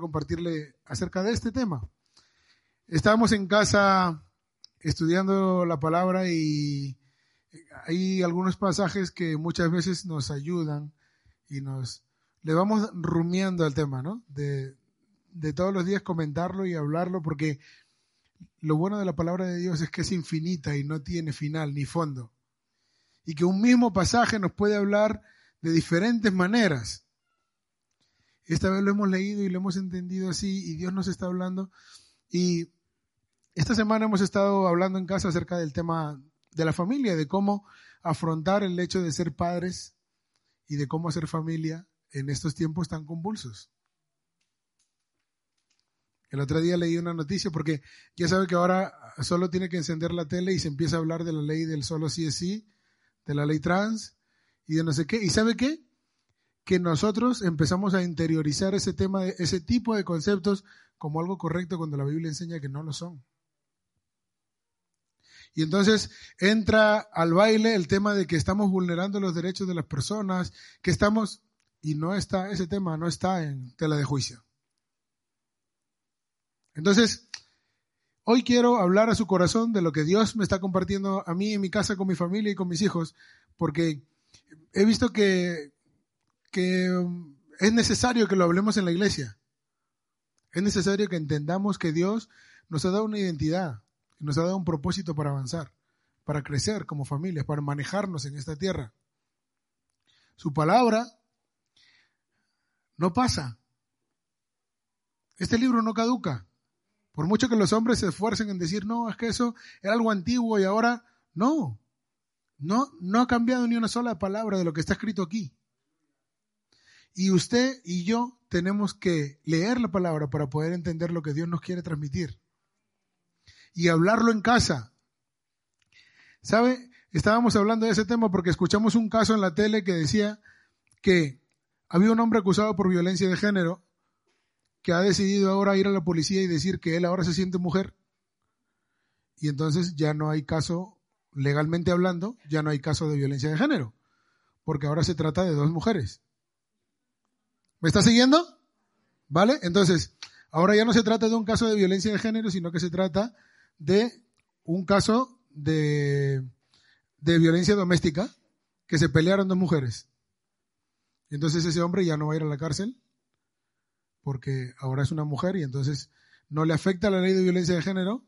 Compartirle acerca de este tema. Estábamos en casa estudiando la palabra y hay algunos pasajes que muchas veces nos ayudan y nos le vamos rumiando al tema, ¿no? De, de todos los días comentarlo y hablarlo porque lo bueno de la palabra de Dios es que es infinita y no tiene final ni fondo. Y que un mismo pasaje nos puede hablar de diferentes maneras. Esta vez lo hemos leído y lo hemos entendido así y Dios nos está hablando. Y esta semana hemos estado hablando en casa acerca del tema de la familia, de cómo afrontar el hecho de ser padres y de cómo hacer familia en estos tiempos tan convulsos. El otro día leí una noticia porque ya sabe que ahora solo tiene que encender la tele y se empieza a hablar de la ley del solo sí es sí, de la ley trans y de no sé qué. ¿Y sabe qué? Que nosotros empezamos a interiorizar ese tema, ese tipo de conceptos como algo correcto cuando la Biblia enseña que no lo son. Y entonces entra al baile el tema de que estamos vulnerando los derechos de las personas, que estamos, y no está, ese tema no está en tela de juicio. Entonces, hoy quiero hablar a su corazón de lo que Dios me está compartiendo a mí en mi casa con mi familia y con mis hijos, porque he visto que que um, es necesario que lo hablemos en la iglesia. Es necesario que entendamos que Dios nos ha dado una identidad, nos ha dado un propósito para avanzar, para crecer como familias, para manejarnos en esta tierra. Su palabra no pasa. Este libro no caduca. Por mucho que los hombres se esfuercen en decir, no, es que eso era algo antiguo y ahora no. No, no ha cambiado ni una sola palabra de lo que está escrito aquí. Y usted y yo tenemos que leer la palabra para poder entender lo que Dios nos quiere transmitir. Y hablarlo en casa. ¿Sabe? Estábamos hablando de ese tema porque escuchamos un caso en la tele que decía que había un hombre acusado por violencia de género que ha decidido ahora ir a la policía y decir que él ahora se siente mujer. Y entonces ya no hay caso, legalmente hablando, ya no hay caso de violencia de género, porque ahora se trata de dos mujeres. ¿Me está siguiendo? ¿Vale? Entonces, ahora ya no se trata de un caso de violencia de género, sino que se trata de un caso de, de violencia doméstica que se pelearon dos mujeres. Entonces ese hombre ya no va a ir a la cárcel porque ahora es una mujer y entonces no le afecta la ley de violencia de género,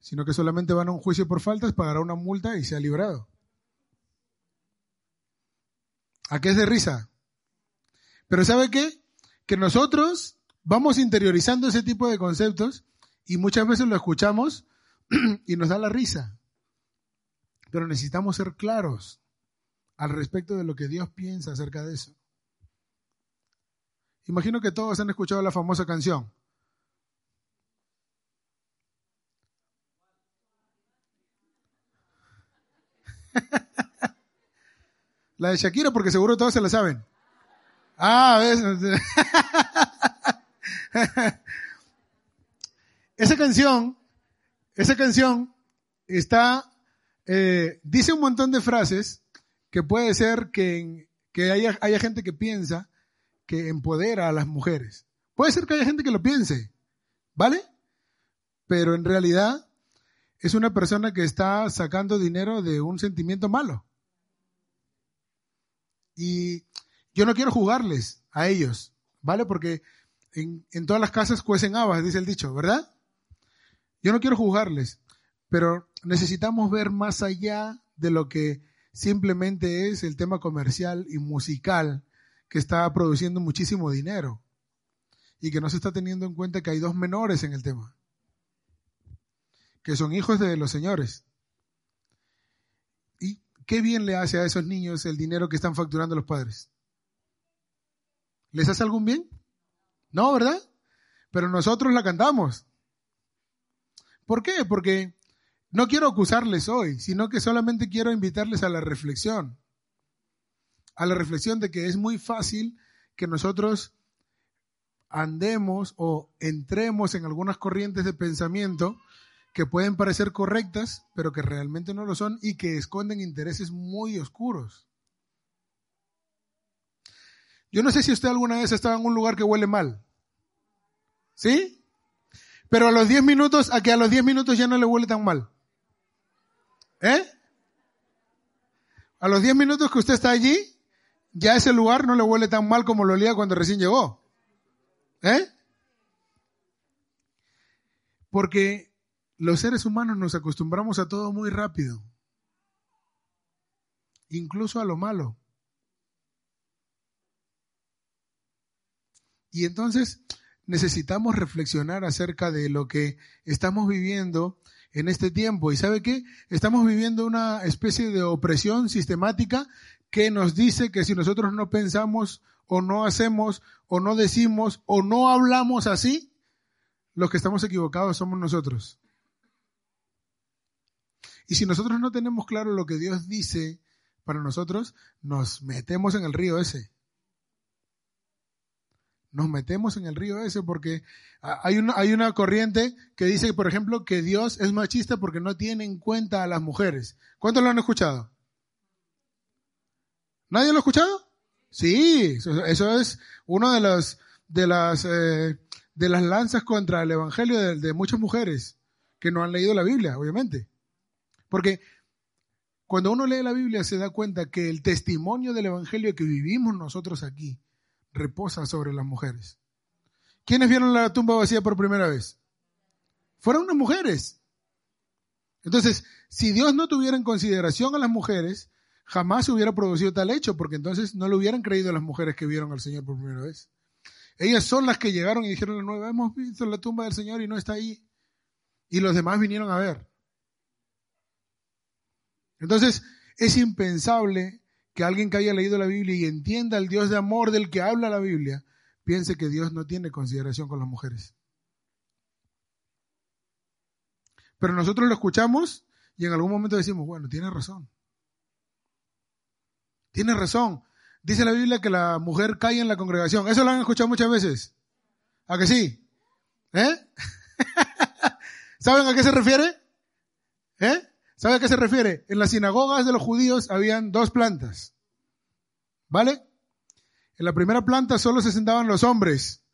sino que solamente van a un juicio por faltas, pagará una multa y se ha librado. ¿A qué es de risa? Pero ¿sabe qué? Que nosotros vamos interiorizando ese tipo de conceptos y muchas veces lo escuchamos y nos da la risa. Pero necesitamos ser claros al respecto de lo que Dios piensa acerca de eso. Imagino que todos han escuchado la famosa canción. la de Shakira, porque seguro todos se la saben. Ah, ¿ves? esa canción, esa canción está, eh, dice un montón de frases que puede ser que, que haya, haya gente que piensa que empodera a las mujeres. Puede ser que haya gente que lo piense, ¿vale? Pero en realidad es una persona que está sacando dinero de un sentimiento malo. Y yo no quiero jugarles a ellos, ¿vale? Porque en, todas las casas cuecen habas, dice el dicho, ¿verdad? Yo no quiero juzgarles, pero necesitamos ver más allá de lo que simplemente es el tema comercial y musical que está produciendo muchísimo dinero y que no se está teniendo en cuenta que hay dos menores en el tema, que son hijos de los señores ¿qué bien le hace a esos niños el dinero que están facturando los padres? ¿Les hace algún bien? No, ¿verdad? Pero nosotros la cantamos. ¿Por qué? Porque no quiero acusarles hoy, sino que solamente quiero invitarles a la reflexión. A la reflexión de que es muy fácil que nosotros andemos o entremos en algunas corrientes de pensamiento que pueden parecer correctas, pero que realmente no lo son y que esconden intereses muy oscuros. Yo no sé si usted alguna vez ha estado en un lugar que huele mal. ¿Sí? Pero a los 10 minutos, a que a los 10 minutos ya no le huele tan mal. ¿Eh? A los 10 minutos que usted está allí, ya ese lugar no le huele tan mal como lo olía cuando recién llegó. ¿Eh? Porque los seres humanos nos acostumbramos a todo muy rápido, incluso a lo malo. Y entonces necesitamos reflexionar acerca de lo que estamos viviendo en este tiempo. ¿Y sabe qué? Estamos viviendo una especie de opresión sistemática que nos dice que si nosotros no pensamos o no hacemos o no decimos o no hablamos así, los que estamos equivocados somos nosotros. Y si nosotros no tenemos claro lo que Dios dice para nosotros, nos metemos en el río ese. Nos metemos en el río ese porque hay una, hay una corriente que dice, por ejemplo, que Dios es machista porque no tiene en cuenta a las mujeres. ¿Cuántos lo han escuchado? ¿Nadie lo ha escuchado? Sí, eso, es uno de los de las eh, de las lanzas contra el evangelio de, muchas mujeres que no han leído la Biblia, obviamente. Porque cuando uno lee la Biblia se da cuenta que el testimonio del evangelio que vivimos nosotros aquí reposa sobre las mujeres. ¿Quiénes vieron la tumba vacía por primera vez? Fueron unas mujeres. Entonces, si Dios no tuviera en consideración a las mujeres, jamás se hubiera producido tal hecho, porque entonces no le hubieran creído las mujeres que vieron al Señor por primera vez. Ellas son las que llegaron y dijeron la nueva, hemos visto la tumba del Señor y no está ahí. Y los demás vinieron a ver. Entonces, es impensable que alguien que haya leído la Biblia y entienda el Dios de amor del que habla la Biblia, piense que Dios no tiene consideración con las mujeres. Pero nosotros lo escuchamos y en algún momento decimos, bueno, tiene razón. Tiene razón. Dice la Biblia que la mujer cae en la congregación. Eso lo han escuchado muchas veces. ¿A que sí? ¿Eh? ¿Saben a qué se refiere? ¿Eh? ¿Saben a qué se refiere? En las sinagogas de los judíos habían dos plantas. ¿Vale? En la primera planta solo se sentaban los hombres.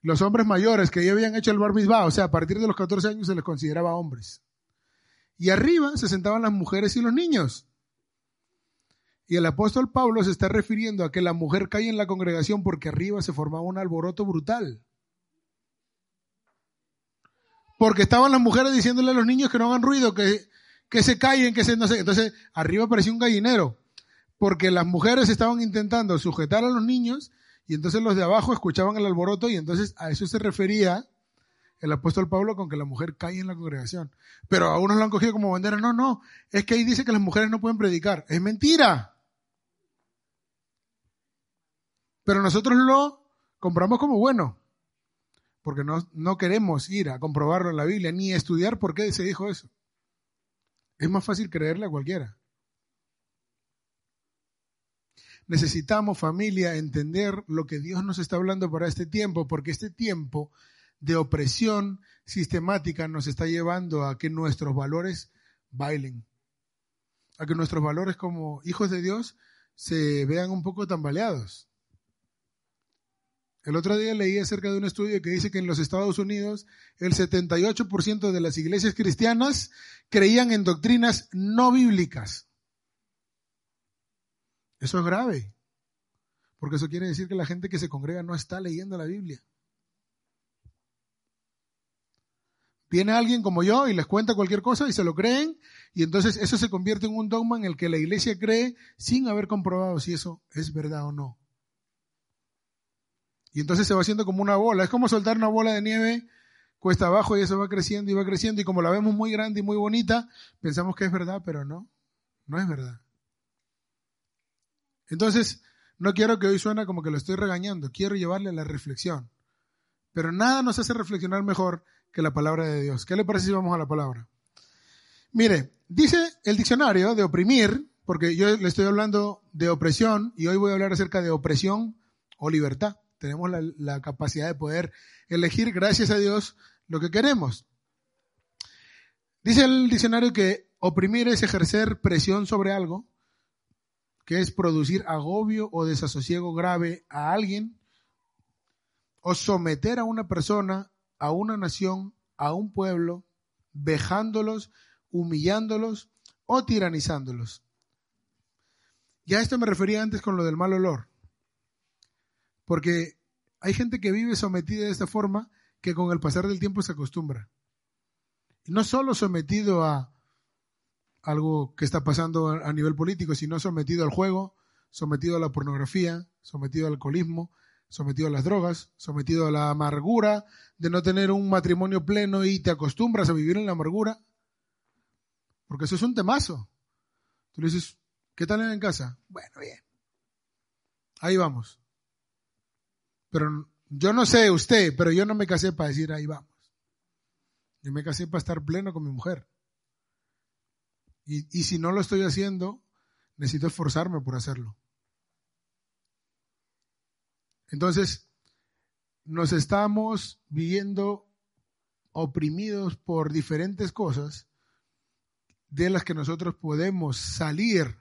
Los hombres mayores que ya habían hecho el bar mitzvah, o sea, a partir de los 14 años se les consideraba hombres. Y arriba se sentaban las mujeres y los niños. Y el apóstol Pablo se está refiriendo a que la mujer cae en la congregación porque arriba se formaba un alboroto brutal. Porque estaban las mujeres diciéndole a los niños que no hagan ruido, que, que se callen, que se no sé. Entonces, arriba parecía un gallinero. Porque las mujeres estaban intentando sujetar a los niños y entonces los de abajo escuchaban el alboroto y entonces a eso se refería el apóstol Pablo con que la mujer cae en la congregación. Pero a unos lo han cogido como bandera. No, no. Es que ahí dice que las mujeres no pueden predicar. Es mentira. Pero nosotros lo compramos como bueno, porque no, no queremos ir a comprobarlo en la Biblia, ni estudiar por qué se dijo eso. Es más fácil creerle a cualquiera. Necesitamos, familia, entender lo que Dios nos está hablando para este tiempo, porque este tiempo de opresión sistemática nos está llevando a que nuestros valores bailen, a que nuestros valores como hijos de Dios se vean un poco tambaleados. El otro día leí acerca de un estudio que dice que en los Estados Unidos el 78% de las iglesias cristianas creían en doctrinas no bíblicas. Eso es grave, porque eso quiere decir que la gente que se congrega no está leyendo la Biblia. Viene alguien como yo y les cuenta cualquier cosa y se lo creen y entonces eso se convierte en un dogma en el que la iglesia cree sin haber comprobado si eso es verdad o no. Y entonces se va haciendo como una bola. Es como soltar una bola de nieve cuesta abajo y eso va creciendo y va creciendo. Y como la vemos muy grande y muy bonita, pensamos que es verdad, pero no. No es verdad. Entonces, no quiero que hoy suene como que lo estoy regañando, quiero llevarle a la reflexión. Pero nada nos hace reflexionar mejor que la palabra de Dios. ¿Qué le parece si vamos a la palabra? Mire, dice el diccionario de oprimir, porque yo le estoy hablando de opresión y hoy voy a hablar acerca de opresión o libertad. Tenemos la, capacidad de poder elegir, gracias a Dios, lo que queremos. Dice el diccionario que oprimir es ejercer presión sobre algo, que es producir agobio o desasosiego grave a alguien, o someter a una persona, a una nación, a un pueblo, vejándolos, humillándolos o tiranizándolos. Ya esto me refería antes con lo del mal olor. Porque hay gente que vive sometida de esta forma que con el pasar del tiempo se acostumbra. No solo sometido a algo que está pasando a nivel político, sino sometido al juego, sometido a la pornografía, sometido al alcoholismo, sometido a las drogas, sometido a la amargura de no tener un matrimonio pleno y te acostumbras a vivir en la amargura. Porque eso es un temazo. Tú le dices, ¿qué tal en casa? Bueno, bien. Ahí vamos. Pero yo no sé usted, pero yo no me casé para decir ahí vamos. Yo me casé para estar pleno con mi mujer. Y, y si no lo estoy haciendo, necesito esforzarme por hacerlo. Entonces, nos estamos viviendo oprimidos por diferentes cosas de las que nosotros podemos salir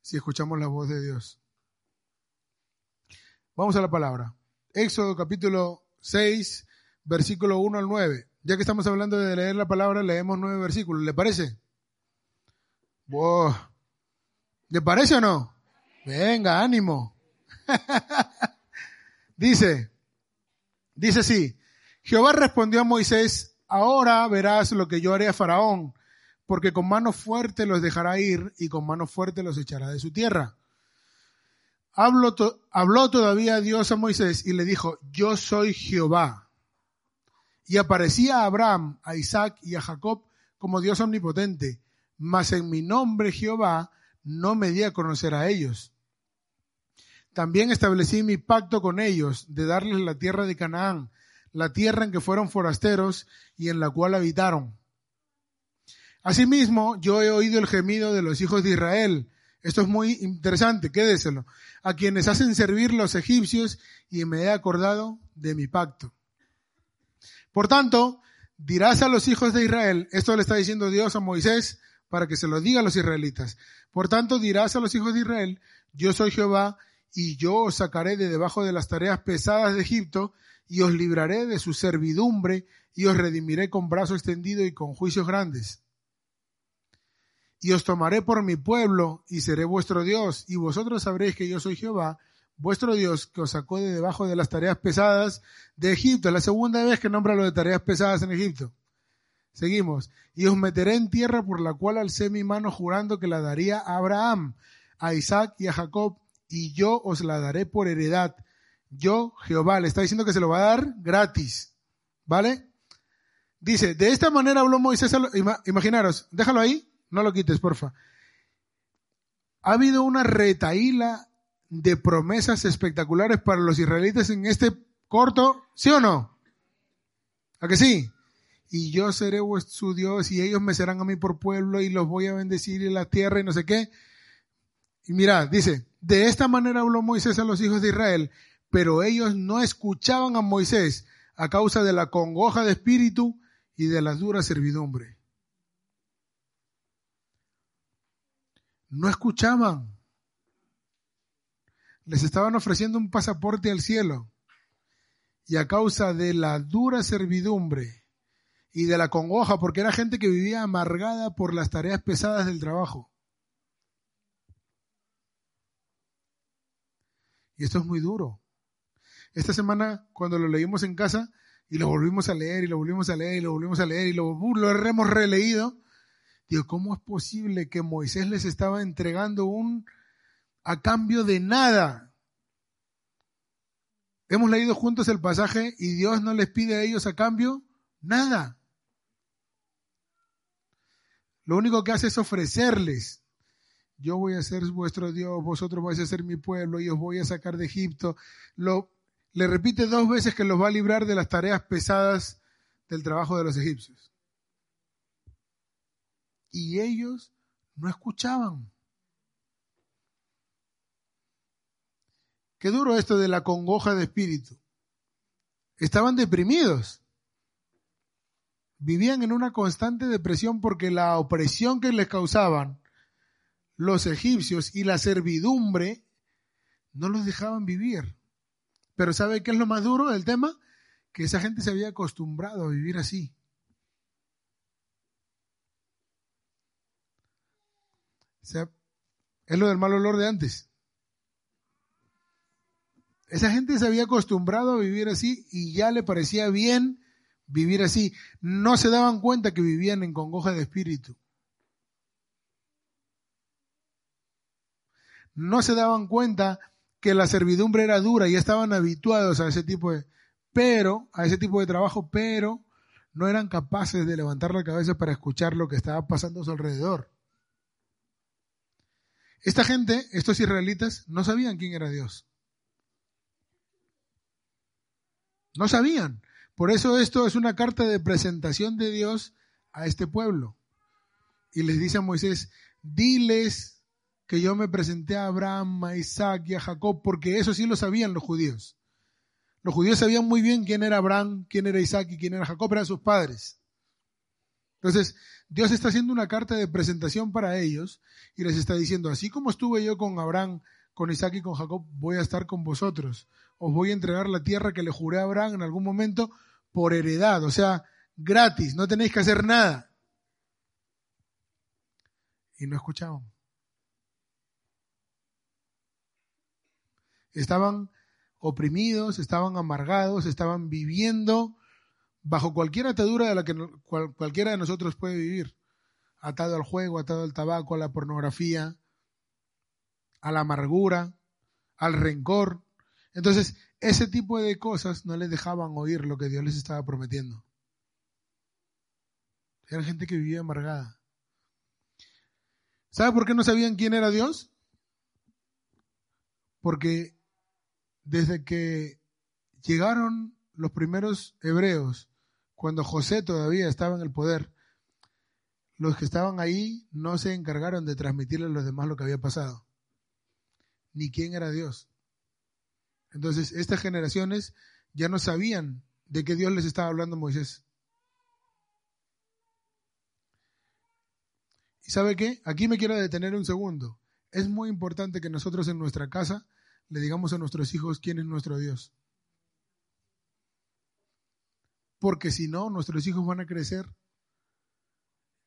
si escuchamos la voz de Dios. Vamos a la palabra. Éxodo capítulo 6, versículo 1 al 9. Ya que estamos hablando de leer la palabra, leemos nueve versículos. ¿Le parece? ¿Le parece o no? Venga, ánimo. dice, dice así, Jehová respondió a Moisés, ahora verás lo que yo haré a Faraón, porque con mano fuerte los dejará ir y con mano fuerte los echará de su tierra. Habló, habló todavía Dios a Moisés y le dijo, yo soy Jehová. Y aparecía a Abraham, a Isaac y a Jacob como Dios omnipotente, mas en mi nombre Jehová no me di a conocer a ellos. También establecí mi pacto con ellos de darles la tierra de Canaán, la tierra en que fueron forasteros y en la cual habitaron. Asimismo, yo he oído el gemido de los hijos de Israel. Esto es muy interesante, quédeselo. A quienes hacen servir los egipcios y me he acordado de mi pacto. Por tanto, dirás a los hijos de Israel, esto le está diciendo Dios a Moisés para que se lo diga a los israelitas. Por tanto, dirás a los hijos de Israel, yo soy Jehová y yo os sacaré de debajo de las tareas pesadas de Egipto y os libraré de su servidumbre y os redimiré con brazo extendido y con juicios grandes. Y os tomaré por mi pueblo y seré vuestro Dios y vosotros sabréis que yo soy Jehová, vuestro Dios que os sacó de debajo de las tareas pesadas de Egipto. Es la segunda vez que nombra lo de tareas pesadas en Egipto. Seguimos. Y os meteré en tierra por la cual alcé mi mano jurando que la daría a Abraham, a Isaac y a Jacob, y yo os la daré por heredad. Yo, Jehová, le está diciendo que se lo va a dar gratis. ¿Vale? Dice, de esta manera habló Moisés, imaginaros, déjalo ahí, no lo quites, porfa. Ha habido una retaíla de promesas espectaculares para los israelitas en este corto, ¿sí o no? ¿A que sí? y yo seré su Dios y ellos me serán a mí por pueblo y los voy a bendecir en la tierra y no sé qué. Y mira, dice, de esta manera habló Moisés a los hijos de Israel, pero ellos no escuchaban a Moisés a causa de la congoja de espíritu y de la dura servidumbre. No escuchaban. Les estaban ofreciendo un pasaporte al cielo. Y a causa de la dura servidumbre y de la congoja, porque era gente que vivía amargada por las tareas pesadas del trabajo. Y esto es muy duro. Esta semana, cuando lo leímos en casa, y lo volvimos a leer, y lo volvimos a leer, y lo volvimos a leer, y lo, lo hemos releído, digo, ¿cómo es posible que Moisés les estaba entregando un a cambio de nada? Hemos leído juntos el pasaje y Dios no les pide a ellos a cambio nada. Lo único que hace es ofrecerles. yo voy a ser vuestro Dios, vosotros vais a ser mi pueblo y os voy a sacar de Egipto. Le repite dos veces que los va a librar de las tareas pesadas del trabajo de los egipcios. Y ellos no escuchaban. Qué duro esto de la congoja de espíritu. Estaban deprimidos. Vivían en una constante depresión porque la opresión que les causaban los egipcios y la servidumbre no los dejaban vivir. Pero ¿sabe qué es lo más duro del tema? Que esa gente se había acostumbrado a vivir así. O sea, es lo del mal olor de antes. Esa gente se había acostumbrado a vivir así y ya le parecía bien vivir así. No se daban cuenta que vivían en congoja de espíritu. No se daban cuenta que la servidumbre era dura y estaban habituados a ese tipo de, pero, a ese tipo de trabajo, pero no eran capaces de levantar la cabeza para escuchar lo que estaba pasando a su alrededor. Esta gente, estos israelitas, no sabían quién era Dios. No sabían. Por eso esto es una carta de presentación de Dios a este pueblo. Y les dice a Moisés, diles que yo me presenté a Abraham, a Isaac y a Jacob, porque eso sí lo sabían los judíos. Los judíos sabían muy bien quién era Abraham, quién era Isaac y quién era Jacob, eran sus padres. Entonces, Dios está haciendo una carta de presentación para ellos y les está diciendo, así como estuve yo con Abraham, con Isaac y con Jacob, voy a estar con vosotros. Os voy a entregar la tierra que le juré a Abraham en algún momento por heredad, o sea, gratis, no tenéis que hacer nada. Y no escuchaban. Estaban oprimidos, estaban amargados, estaban viviendo bajo cualquier atadura de la que cualquiera de nosotros puede vivir. Atado al juego, atado al tabaco, a la pornografía, a la amargura, al rencor. Entonces, ese tipo de cosas no les dejaban oír lo que Dios les estaba prometiendo. Era gente que vivía amargada. ¿Sabe por qué no sabían quién era Dios? Porque desde que llegaron los primeros hebreos, cuando José todavía estaba en el poder, los que estaban ahí no se encargaron de transmitirle a los demás lo que había pasado, ni quién era Dios. Entonces, estas generaciones ya no sabían de qué Dios les estaba hablando Moisés. ¿Y sabe qué? Aquí me quiero detener un segundo. Es muy importante que nosotros en nuestra casa le digamos a nuestros hijos quién es nuestro Dios. Porque si no, nuestros hijos van a crecer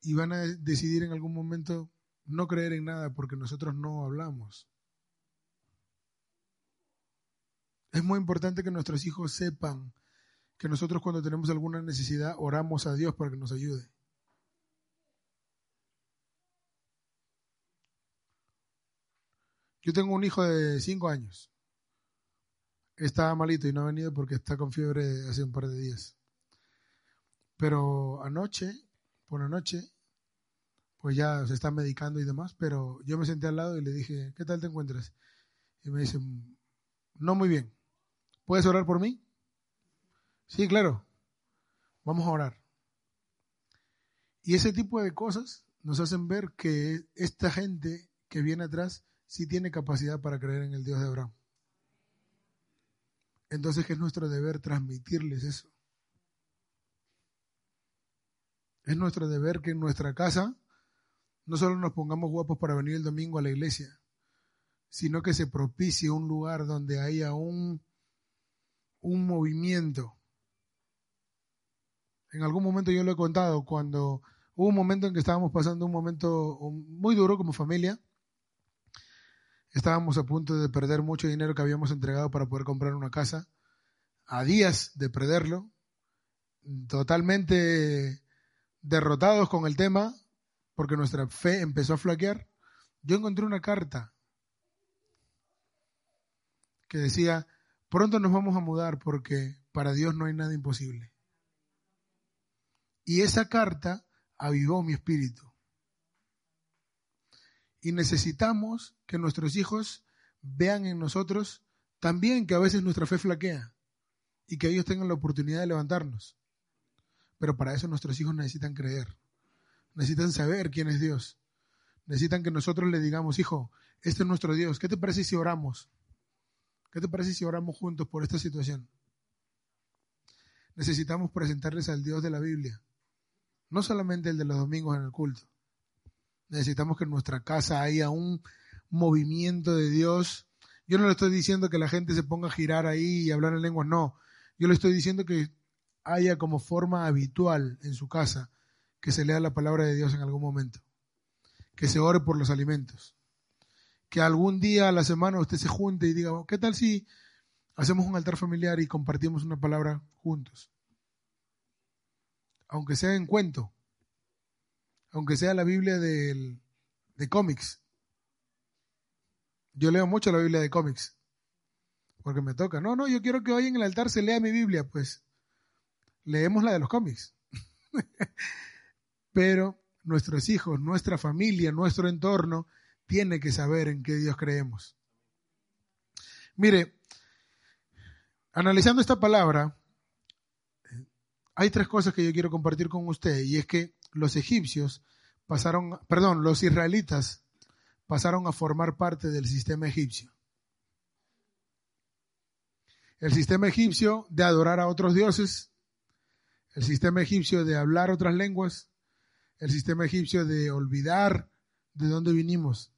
y van a decidir en algún momento no creer en nada porque nosotros no hablamos. Es muy importante que nuestros hijos sepan que nosotros cuando tenemos alguna necesidad oramos a Dios para que nos ayude. Yo tengo un hijo de cinco años. Está malito y no ha venido porque está con fiebre hace un par de días. Pero anoche, por la noche, pues ya se está medicando y demás, pero yo me senté al lado y le dije, ¿qué tal te encuentras? Y me dice, no muy bien. ¿Puedes orar por mí? Sí, claro. Vamos a orar. Y ese tipo de cosas nos hacen ver que esta gente que viene atrás sí tiene capacidad para creer en el Dios de Abraham. Entonces es nuestro deber transmitirles eso. Es nuestro deber que en nuestra casa no solo nos pongamos guapos para venir el domingo a la iglesia, sino que se propicie un lugar donde haya un un movimiento. En algún momento yo lo he contado, cuando hubo un momento en que estábamos pasando un momento muy duro como familia, estábamos a punto de perder mucho dinero que habíamos entregado para poder comprar una casa, a días de perderlo, totalmente derrotados con el tema, porque nuestra fe empezó a flaquear, yo encontré una carta que decía, Pronto nos vamos a mudar porque para Dios no hay nada imposible. Y esa carta avivó mi espíritu. Y necesitamos que nuestros hijos vean en nosotros también que a veces nuestra fe flaquea y que ellos tengan la oportunidad de levantarnos. Pero para eso nuestros hijos necesitan creer, necesitan saber quién es Dios, necesitan que nosotros le digamos, hijo, este es nuestro Dios, ¿qué te parece si oramos? ¿Qué te parece si oramos juntos por esta situación? Necesitamos presentarles al Dios de la Biblia, no solamente el de los domingos en el culto. Necesitamos que en nuestra casa haya un movimiento de Dios. Yo no le estoy diciendo que la gente se ponga a girar ahí y hablar en lenguas, no. Yo le estoy diciendo que haya como forma habitual en su casa que se lea la palabra de Dios en algún momento, que se ore por los alimentos, que algún día a la semana usted se junte y diga, ¿qué tal si hacemos un altar familiar y compartimos una palabra juntos? Aunque sea en cuento, aunque sea la Biblia de cómics. Yo leo mucho la Biblia de cómics, porque me toca. No, no, yo quiero que hoy en el altar se lea mi Biblia, pues leemos la de los cómics. Pero nuestros hijos, nuestra familia, nuestro entorno, tiene que saber en qué Dios creemos. Mire, analizando esta palabra, hay tres cosas que yo quiero compartir con usted, y es que los egipcios pasaron, perdón, los israelitas pasaron a formar parte del sistema egipcio. El sistema egipcio de adorar a otros dioses, el sistema egipcio de hablar otras lenguas, el sistema egipcio de olvidar de dónde vinimos.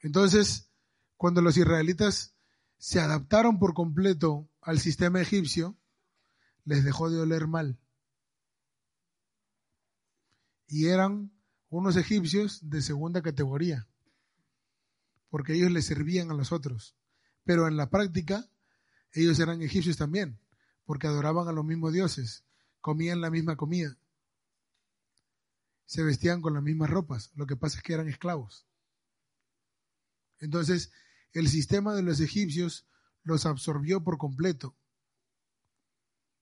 Entonces, cuando los israelitas se adaptaron por completo al sistema egipcio, les dejó de oler mal y eran unos egipcios de segunda categoría, porque ellos le servían a los otros. Pero en la práctica, ellos eran egipcios también, porque adoraban a los mismos dioses, comían la misma comida, se vestían con las mismas ropas, lo que pasa es que eran esclavos. Entonces, el sistema de los egipcios los absorbió por completo.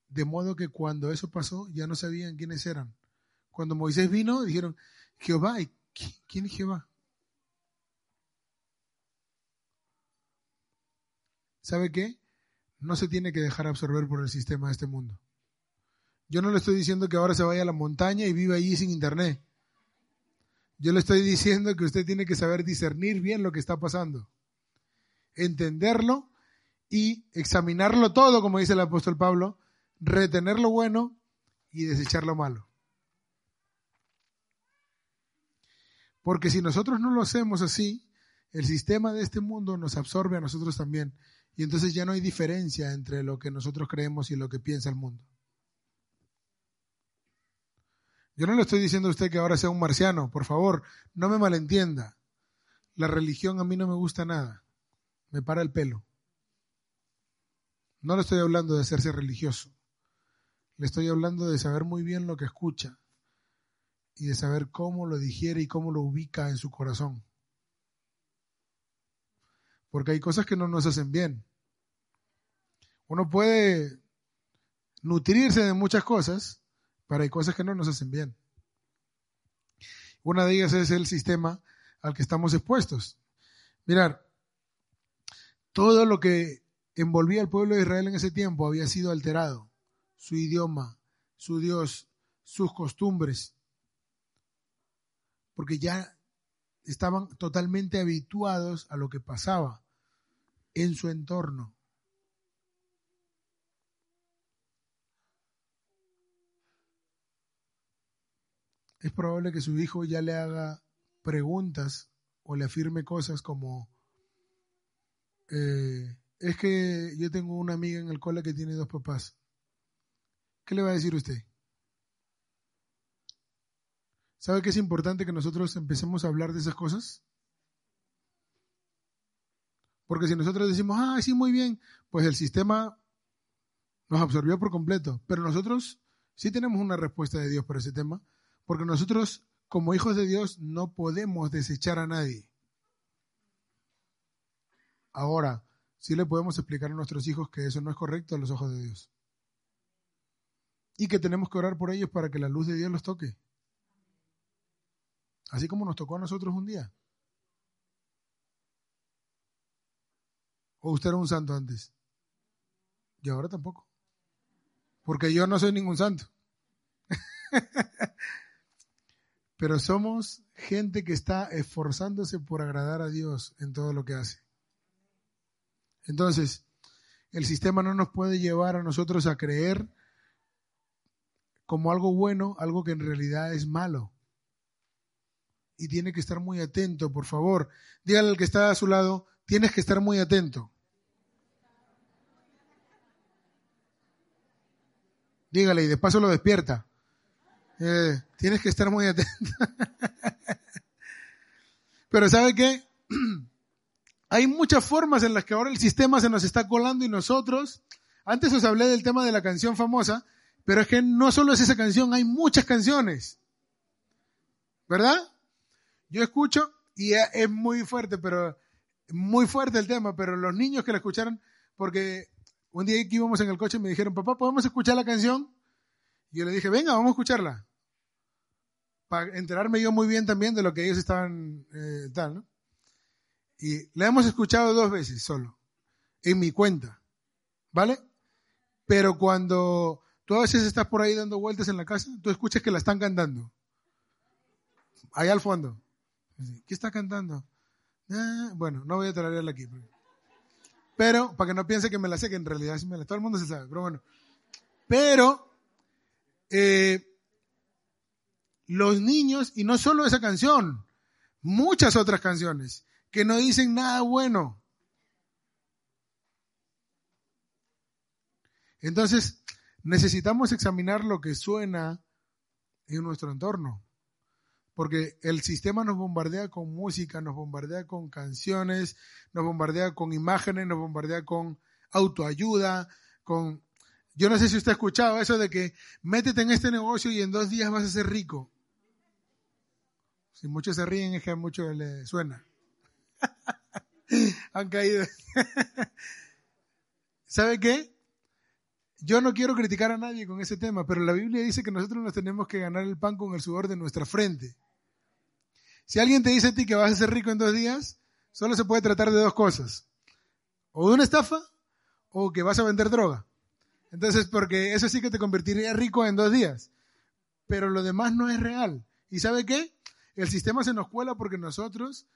De modo que cuando eso pasó, ya no sabían quiénes eran. Cuando Moisés vino, dijeron, Jehová, ¿quién es Jehová? ¿Sabe qué? No se tiene que dejar absorber por el sistema de este mundo. Yo no le estoy diciendo que ahora se vaya a la montaña y viva allí sin internet. Yo le estoy diciendo que usted tiene que saber discernir bien lo que está pasando, entenderlo y examinarlo todo, como dice el apóstol Pablo, retener lo bueno y desechar lo malo. Porque si nosotros no lo hacemos así, el sistema de este mundo nos absorbe a nosotros también. Y entonces ya no hay diferencia entre lo que nosotros creemos y lo que piensa el mundo. Yo no le estoy diciendo a usted que ahora sea un marciano, por favor, no me malentienda. La religión a mí no me gusta nada, me para el pelo. No le estoy hablando de hacerse religioso, le estoy hablando de saber muy bien lo que escucha, y de saber cómo lo digiere y cómo lo ubica en su corazón. Porque hay cosas que no nos hacen bien. Uno puede nutrirse de muchas cosas, pero hay cosas que no nos hacen bien. Una de ellas es el sistema al que estamos expuestos. Mirar, todo lo que envolvía al pueblo de Israel en ese tiempo había sido alterado. Su idioma, su Dios, sus costumbres, porque ya estaban totalmente habituados a lo que pasaba en su entorno. Es probable que su hijo ya le haga preguntas o le afirme cosas como, eh, es que yo tengo una amiga en el cole que tiene dos papás. ¿Qué le va a decir usted? ¿Sabe que es importante que nosotros empecemos a hablar de esas cosas? Porque si nosotros decimos, ah, sí, muy bien, pues el sistema nos absorbió por completo. Pero nosotros sí tenemos una respuesta de Dios para ese tema, porque nosotros, como hijos de Dios, no podemos desechar a nadie. Ahora, sí le podemos explicar a nuestros hijos que eso no es correcto a los ojos de Dios. Y que tenemos que orar por ellos para que la luz de Dios los toque. Así como nos tocó a nosotros un día. ¿O usted era un santo antes? Y ahora tampoco. Porque yo no soy ningún santo. Pero somos gente que está esforzándose por agradar a Dios en todo lo que hace. Entonces, el sistema no nos puede llevar a nosotros a creer como algo bueno, algo que en realidad es malo. Y tiene que estar muy atento, por favor. Dígale al que está a su lado, tienes que estar muy atento. Dígale y de paso lo despierta. Eh, tienes que estar muy atento. Pero ¿sabe qué? Hay muchas formas en las que ahora el sistema se nos está colando y nosotros, antes os hablé del tema de la canción famosa, pero es que no solo es esa canción, hay muchas canciones. ¿Verdad? Yo escucho y es muy fuerte, pero muy fuerte el tema, pero los niños que la escucharon, porque un día que íbamos en el coche me dijeron, papá, ¿podemos escuchar la canción? Y yo le dije, venga, vamos a escucharla. Para enterarme yo muy bien también de lo que ellos estaban eh, tal, ¿no? Y la hemos escuchado dos veces solo, en mi cuenta, ¿vale? Pero cuando tú a veces estás por ahí dando vueltas en la casa, tú escuchas que la están cantando. Ahí al fondo. ¿Qué está cantando? Ah, bueno, no voy a traerla aquí. Pero, para que no piense que me la sé, que en realidad sí me la, todo el mundo se sabe, pero bueno. Pero, eh, los niños, y no solo esa canción, muchas otras canciones, que no dicen nada bueno. Entonces, necesitamos examinar lo que suena en nuestro entorno. Porque el sistema nos bombardea con música, nos bombardea con canciones, nos bombardea con imágenes, nos bombardea con autoayuda, con... Yo no sé si usted ha escuchado eso de que métete en este negocio y en dos días vas a ser rico. Si muchos se ríen es que a muchos les suena. Han caído. ¿Sabe qué? Yo no quiero criticar a nadie con ese tema, pero la Biblia dice que nosotros nos tenemos que ganar el pan con el sudor de nuestra frente. Si alguien te dice a ti que vas a ser rico en dos días, solo se puede tratar de dos cosas. O de una estafa o que vas a vender droga. Entonces, porque eso sí que te convertiría rico en dos días. Pero lo demás no es real. ¿Y sabe qué? El sistema se nos cuela porque nosotros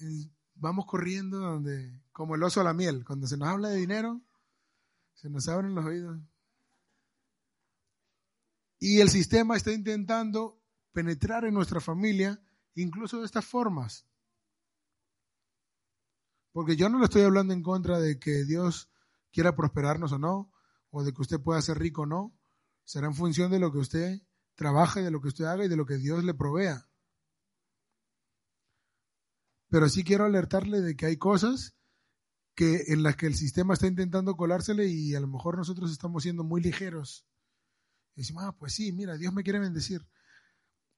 eh, vamos corriendo donde, como el oso a la miel, cuando se nos habla de dinero, se nos abren los oídos. Y el sistema está intentando penetrar en nuestra familia, incluso de estas formas. Porque yo no le estoy hablando en contra de que Dios quiera prosperarnos o no, o de que usted pueda ser rico o no. Será en función de lo que usted trabaje, de lo que usted haga y de lo que Dios le provea. Pero sí quiero alertarle de que hay cosas que en las que el sistema está intentando colársele y a lo mejor nosotros estamos siendo muy ligeros. Y decimos, ah, pues sí, mira, Dios me quiere bendecir.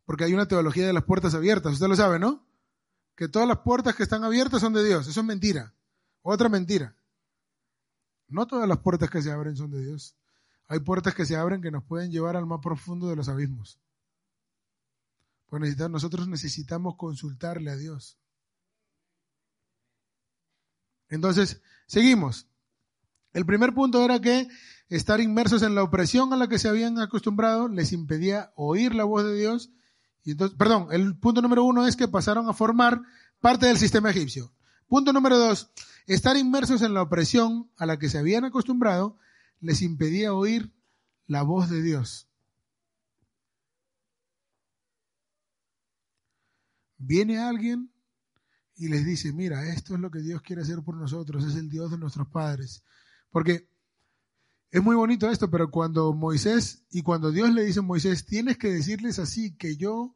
Porque hay una teología de las puertas abiertas, usted lo sabe, ¿no? Que todas las puertas que están abiertas son de Dios. Eso es mentira. Otra mentira. No todas las puertas que se abren son de Dios. Hay puertas que se abren que nos pueden llevar al más profundo de los abismos. Pues nosotros necesitamos consultarle a Dios. Entonces, seguimos. El primer punto era que estar inmersos en la opresión a la que se habían acostumbrado les impedía oír la voz de Dios. Y entonces, perdón, el punto número uno es que pasaron a formar parte del sistema egipcio. Punto número dos, estar inmersos en la opresión a la que se habían acostumbrado les impedía oír la voz de Dios. Viene alguien y les dice, mira, esto es lo que Dios quiere hacer por nosotros, es el Dios de nuestros padres. Porque es muy bonito esto, pero cuando Moisés y cuando Dios le dice a Moisés, tienes que decirles así, que yo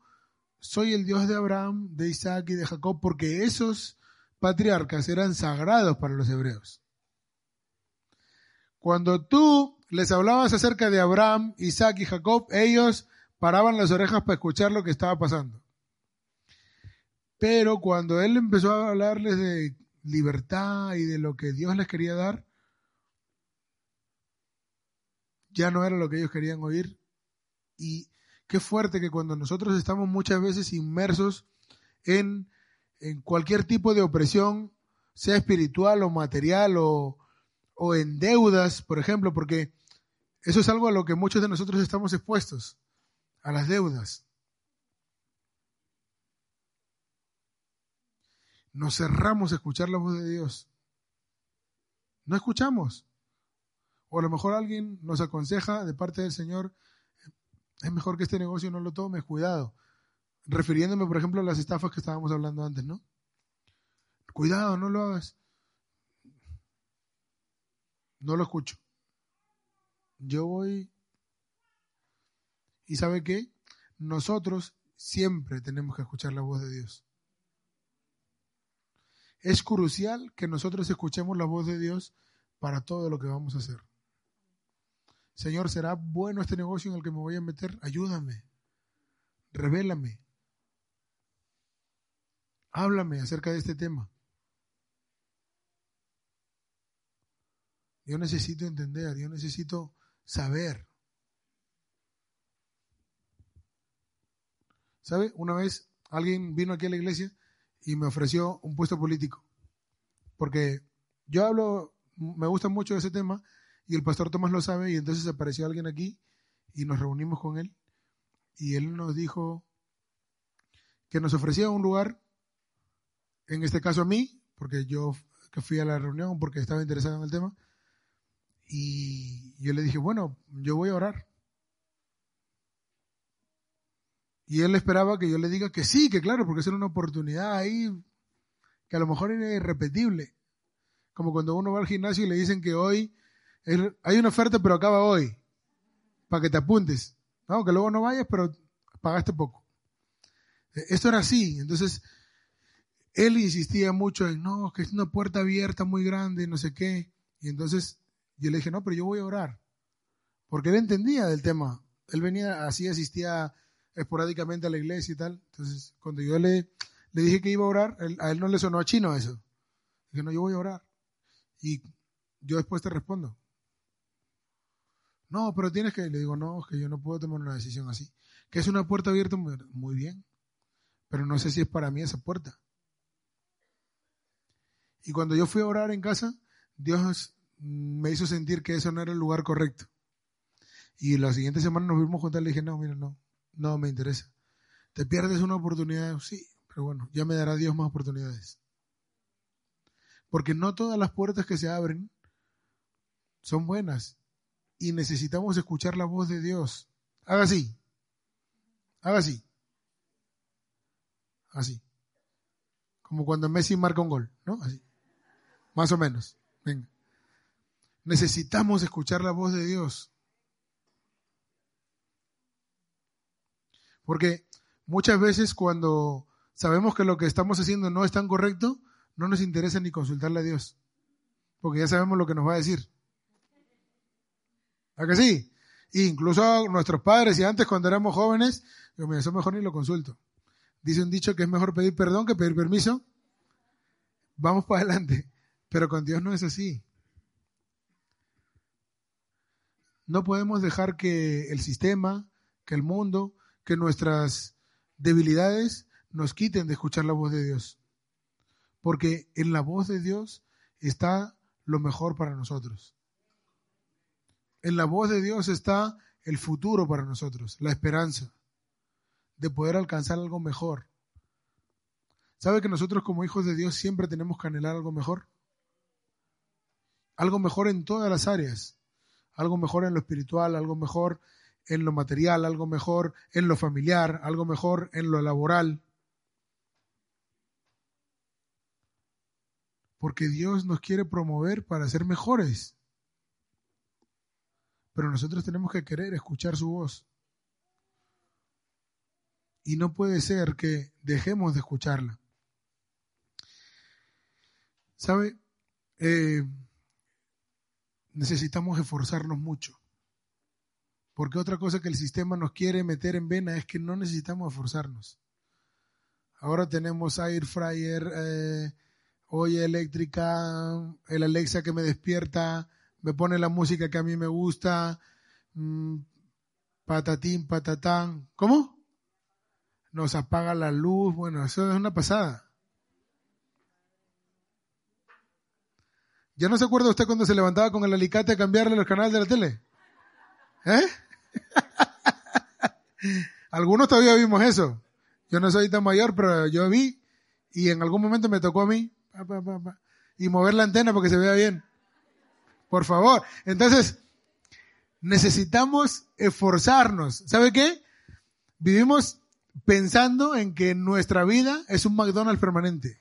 soy el Dios de Abraham, de Isaac y de Jacob, porque esos patriarcas eran sagrados para los hebreos. Cuando tú les hablabas acerca de Abraham, Isaac y Jacob, ellos paraban las orejas para escuchar lo que estaba pasando. Pero cuando él empezó a hablarles de libertad y de lo que Dios les quería dar, ya no era lo que ellos querían oír. Y qué fuerte que cuando nosotros estamos muchas veces inmersos en, en cualquier tipo de opresión, sea espiritual o material o, o en deudas, por ejemplo, porque eso es algo a lo que muchos de nosotros estamos expuestos, a las deudas. Nos cerramos a escuchar la voz de Dios. No escuchamos. O a lo mejor alguien nos aconseja de parte del Señor, es mejor que este negocio no lo tomes, cuidado. Refiriéndome, por ejemplo, a las estafas que estábamos hablando antes, ¿no? Cuidado, no lo hagas. No lo escucho. Yo voy... ¿Y sabe qué? Nosotros siempre tenemos que escuchar la voz de Dios. Es crucial que nosotros escuchemos la voz de Dios para todo lo que vamos a hacer. Señor, ¿será bueno este negocio en el que me voy a meter? Ayúdame. Revélame. Háblame acerca de este tema. Yo necesito entender, yo necesito saber. ¿Sabe? Una vez alguien vino aquí a la iglesia y me ofreció un puesto político. Porque yo hablo, me gusta mucho ese tema y el pastor Tomás lo sabe y entonces apareció alguien aquí y nos reunimos con él y él nos dijo que nos ofrecía un lugar, en este caso a mí, porque yo que fui a la reunión porque estaba interesado en el tema, y yo le dije, bueno, yo voy a orar. Y él esperaba que yo le diga que sí, que claro, porque es una oportunidad ahí que a lo mejor era irrepetible. Como cuando uno va al gimnasio y le dicen que hoy hay una oferta, pero acaba hoy, para que te apuntes. No, que luego no vayas, pero pagaste poco. E, esto era así. Entonces, él insistía mucho en, no, que es una puerta abierta muy grande, no sé qué. Y entonces yo le dije, no, pero yo voy a orar. Porque él entendía del tema. Él venía así, asistía esporádicamente a la iglesia y tal. Entonces, cuando yo le, le dije que iba a orar, a él no le sonó a chino eso. Dije, no, yo voy a orar. Y yo después te respondo. No, pero tienes que, le digo, no, es que yo no puedo tomar una decisión así. Que es una puerta abierta, muy bien. Pero no sé si es para mí esa puerta. Y cuando yo fui a orar en casa, Dios me hizo sentir que eso no era el lugar correcto. Y la siguiente semana nos vimos juntos y le dije, no, mira, no, no me interesa. Te pierdes una oportunidad, sí, pero bueno, ya me dará Dios más oportunidades. Porque no todas las puertas que se abren son buenas y necesitamos escuchar la voz de Dios. Haga así. Haga así. Así. Como cuando Messi marca un gol, ¿no? Así. Más o menos. Venga. Necesitamos escuchar la voz de Dios. Porque muchas veces cuando sabemos que lo que estamos haciendo no es tan correcto, no nos interesa ni consultarle a Dios. Porque ya sabemos lo que nos va a decir. ¿A que sí? incluso nuestros padres y antes cuando éramos jóvenes, yo me eso mejor ni lo consulto. Dice un dicho que es mejor pedir perdón que pedir permiso. Vamos para adelante. Pero con Dios no es así. No podemos dejar que el sistema, que el mundo, que nuestras debilidades nos quiten de escuchar la voz de Dios. Porque en la voz de Dios está lo mejor para nosotros. En la voz de Dios está el futuro para nosotros, la esperanza de poder alcanzar algo mejor. ¿Sabe que nosotros como hijos de Dios siempre tenemos que anhelar algo mejor? Algo mejor en todas las áreas algo mejor en lo espiritual, algo mejor en lo material, algo mejor en lo familiar, algo mejor en lo laboral. Porque Dios nos quiere promover para ser mejores. Pero nosotros tenemos que querer escuchar su voz. Y no puede ser que dejemos de escucharla. ¿Sabe? Eh, necesitamos esforzarnos mucho. Porque otra cosa que el sistema nos quiere meter en vena es que no necesitamos esforzarnos. Ahora tenemos air fryer, eh, olla eléctrica, el Alexa que me despierta, me pone la música que a mí me gusta, mm, patatín, patatán. ¿Cómo? nos apaga la luz, bueno, eso es una pasada. ¿Ya no se acuerda usted cuando se levantaba con el alicate a cambiarle los canales de la tele? ¿Eh? Algunos todavía vimos eso. Yo no soy tan mayor, pero yo vi y en algún momento me tocó a mí y mover la antena porque se vea bien. Por favor. Entonces, necesitamos esforzarnos. ¿Sabe qué? Vivimos pensando en que nuestra vida es un McDonald's permanente.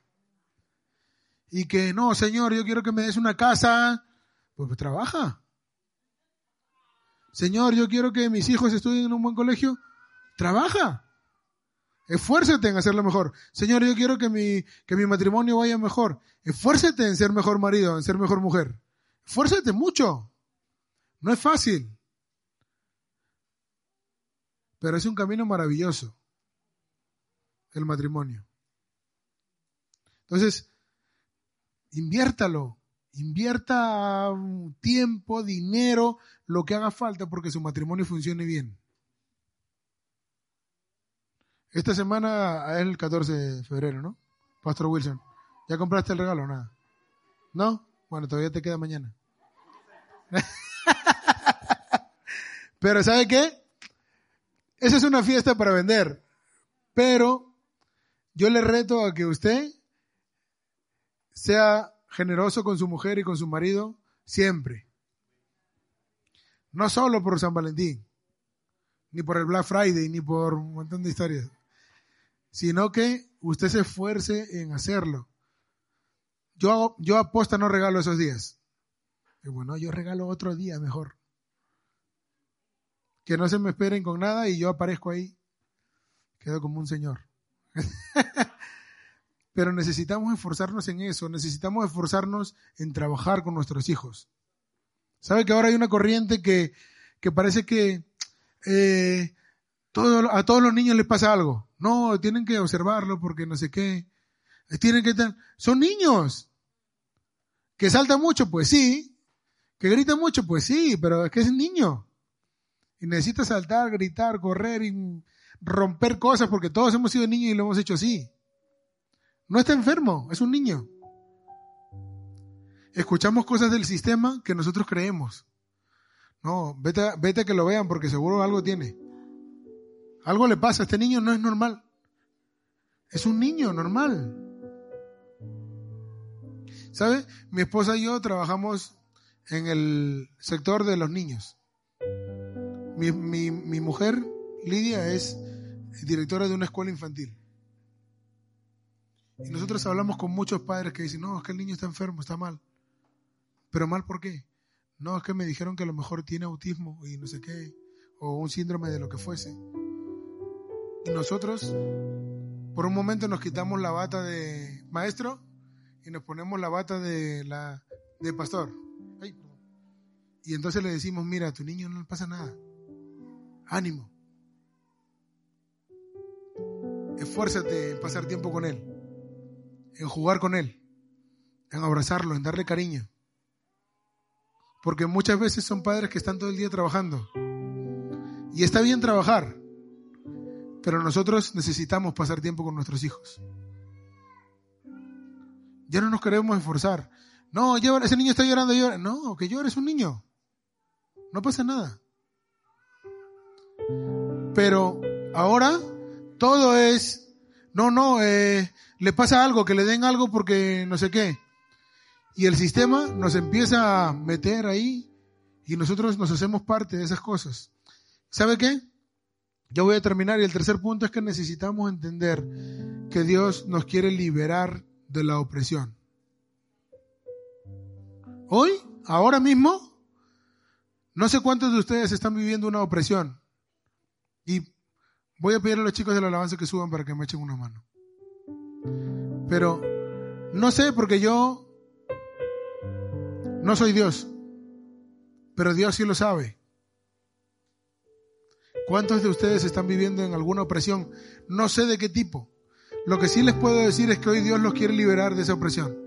Y que no, Señor, yo quiero que me des una casa. Pues, pues trabaja. Señor, yo quiero que mis hijos estudien en un buen colegio. Trabaja. Esfuérzate en hacerlo mejor. Señor, yo quiero que mi, que mi matrimonio vaya mejor. Esfuérzate en ser mejor marido, en ser mejor mujer. Esfuérzate mucho. No es fácil. Pero es un camino maravilloso. El matrimonio. Entonces, inviértalo. Invierta tiempo, dinero, lo que haga falta porque su matrimonio funcione bien. Esta semana es el 14 de febrero, ¿no? Pastor Wilson. ¿Ya compraste el regalo o nada? ¿No? Bueno, todavía te queda mañana. Pero ¿sabe qué? Esa es una fiesta para vender. Pero yo le reto a que usted sea generoso con su mujer y con su marido siempre. No solo por San Valentín, ni por el Black Friday, ni por un montón de historias sino que usted se esfuerce en hacerlo. Yo, yo aposta no regalo esos días. Y bueno, yo regalo otro día mejor. Que no se me esperen con nada y yo aparezco ahí. Quedo como un señor. Pero necesitamos esforzarnos en eso, necesitamos esforzarnos en trabajar con nuestros hijos. ¿Sabe que ahora hay una corriente que, que parece que eh, a todos los niños les pasa algo. No, tienen que observarlo porque no sé qué. Tienen que son niños. Que saltan mucho, pues sí. Que gritan mucho, pues sí, pero es que es niño. Y necesita saltar, gritar, correr y romper cosas porque todos hemos sido niños y lo hemos hecho así. No está enfermo, es un niño. Escuchamos cosas del sistema que nosotros creemos. No, vete, vete que lo vean porque seguro algo tiene. Algo le pasa, este niño no es normal. Es un niño normal. ¿Sabe? Mi esposa y yo trabajamos en el sector de los niños. Mi, mi mujer, Lidia, es directora de una escuela infantil. Y nosotros hablamos con muchos padres que dicen, no, es que el niño está enfermo, está mal. ¿Pero mal por qué? No, es que me dijeron que a lo mejor tiene autismo y no sé qué, o un síndrome de lo que fuese. Y nosotros, por un momento, nos quitamos la bata de maestro y nos ponemos la bata de, la, de pastor. y entonces le decimos, mira, a tu niño no le pasa nada. Ánimo. Esfuérzate en pasar tiempo con él, en jugar con él, en abrazarlo, en darle cariño. Porque muchas veces son padres que están todo el día trabajando. Y está bien trabajar, pero nosotros necesitamos pasar tiempo con nuestros hijos. Ya no nos queremos esforzar. No, ese niño está llorando, llora. No, que llore, es un niño. No pasa nada. Pero ahora todo es, no, no, eh, le pasa algo, que le den algo porque no sé qué. Y el sistema nos empieza a meter ahí y nosotros nos hacemos parte de esas cosas. ¿Sabe qué? Yo voy a terminar y el tercer punto es que necesitamos entender que Dios nos quiere liberar de la opresión. Hoy, ahora mismo, no sé cuántos de ustedes están viviendo una opresión. Y voy a pedir a los chicos de la alabanza que suban para que me echen una mano. Pero no sé porque yo no soy Dios. Pero Dios sí lo sabe. ¿Cuántos de ustedes están viviendo en alguna opresión? No sé de qué tipo. Lo que sí les puedo decir es que hoy Dios los quiere liberar de esa opresión.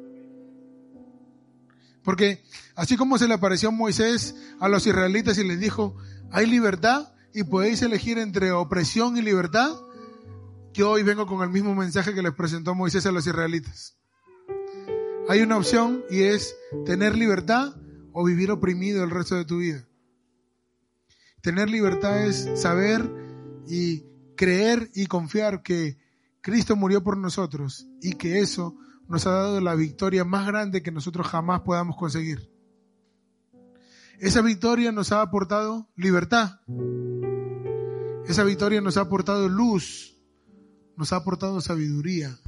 Porque así como se le apareció a Moisés a los israelitas y les dijo, hay libertad y podéis elegir entre opresión y libertad, yo hoy vengo con el mismo mensaje que les presentó Moisés a los israelitas. Hay una opción y es tener libertad o vivir oprimido el resto de tu vida. Tener libertad es saber y creer y confiar que Cristo murió por nosotros y que eso nos ha dado la victoria más grande que nosotros jamás podamos conseguir. Esa victoria nos ha aportado libertad. Esa victoria nos ha aportado luz, nos ha aportado sabiduría,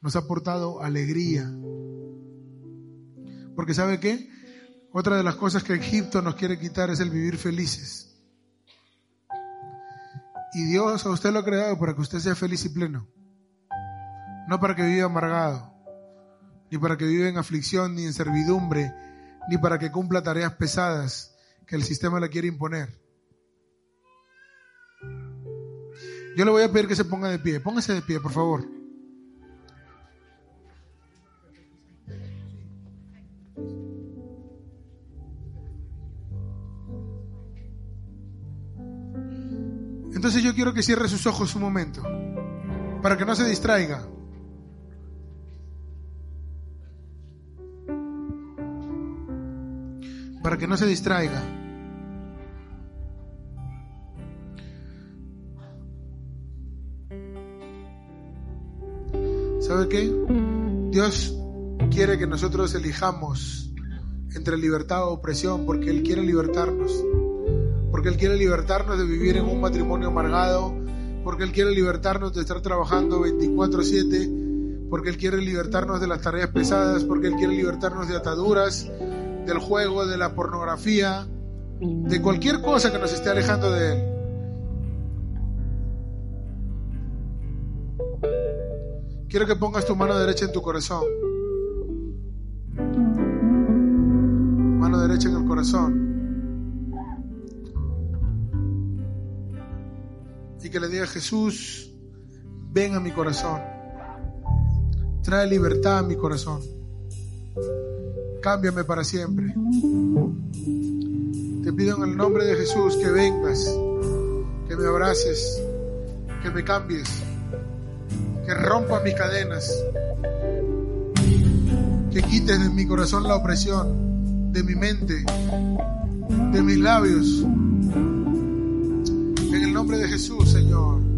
nos ha aportado alegría. Porque ¿sabe qué? Otra de las cosas que Egipto nos quiere quitar es el vivir felices. Y Dios a usted lo ha creado para que usted sea feliz y pleno. No para que viva amargado, ni para que viva en aflicción, ni en servidumbre, ni para que cumpla tareas pesadas que el sistema le quiere imponer. Yo le voy a pedir que se ponga de pie. Póngase de pie, por favor. Entonces yo quiero que cierre sus ojos un momento, para que no se distraiga. Para que no se distraiga. ¿Sabe qué? Dios quiere que nosotros elijamos entre libertad o opresión porque Él quiere libertarnos. Porque Él quiere libertarnos de vivir en un matrimonio amargado. Porque Él quiere libertarnos de estar trabajando 24/7. Porque Él quiere libertarnos de las tareas pesadas. Porque Él quiere libertarnos de ataduras, del juego, de la pornografía, de cualquier cosa que nos esté alejando de Él. Quiero que pongas tu mano derecha en tu corazón. Mano derecha en el corazón. Y que le diga Jesús, ven a mi corazón. Trae libertad a mi corazón. Cámbiame para siempre. Te pido en el nombre de Jesús que vengas, que me abraces, que me cambies que rompa mis cadenas, que quites de mi corazón la opresión, de mi mente, de mis labios. En el nombre de Jesús, Señor.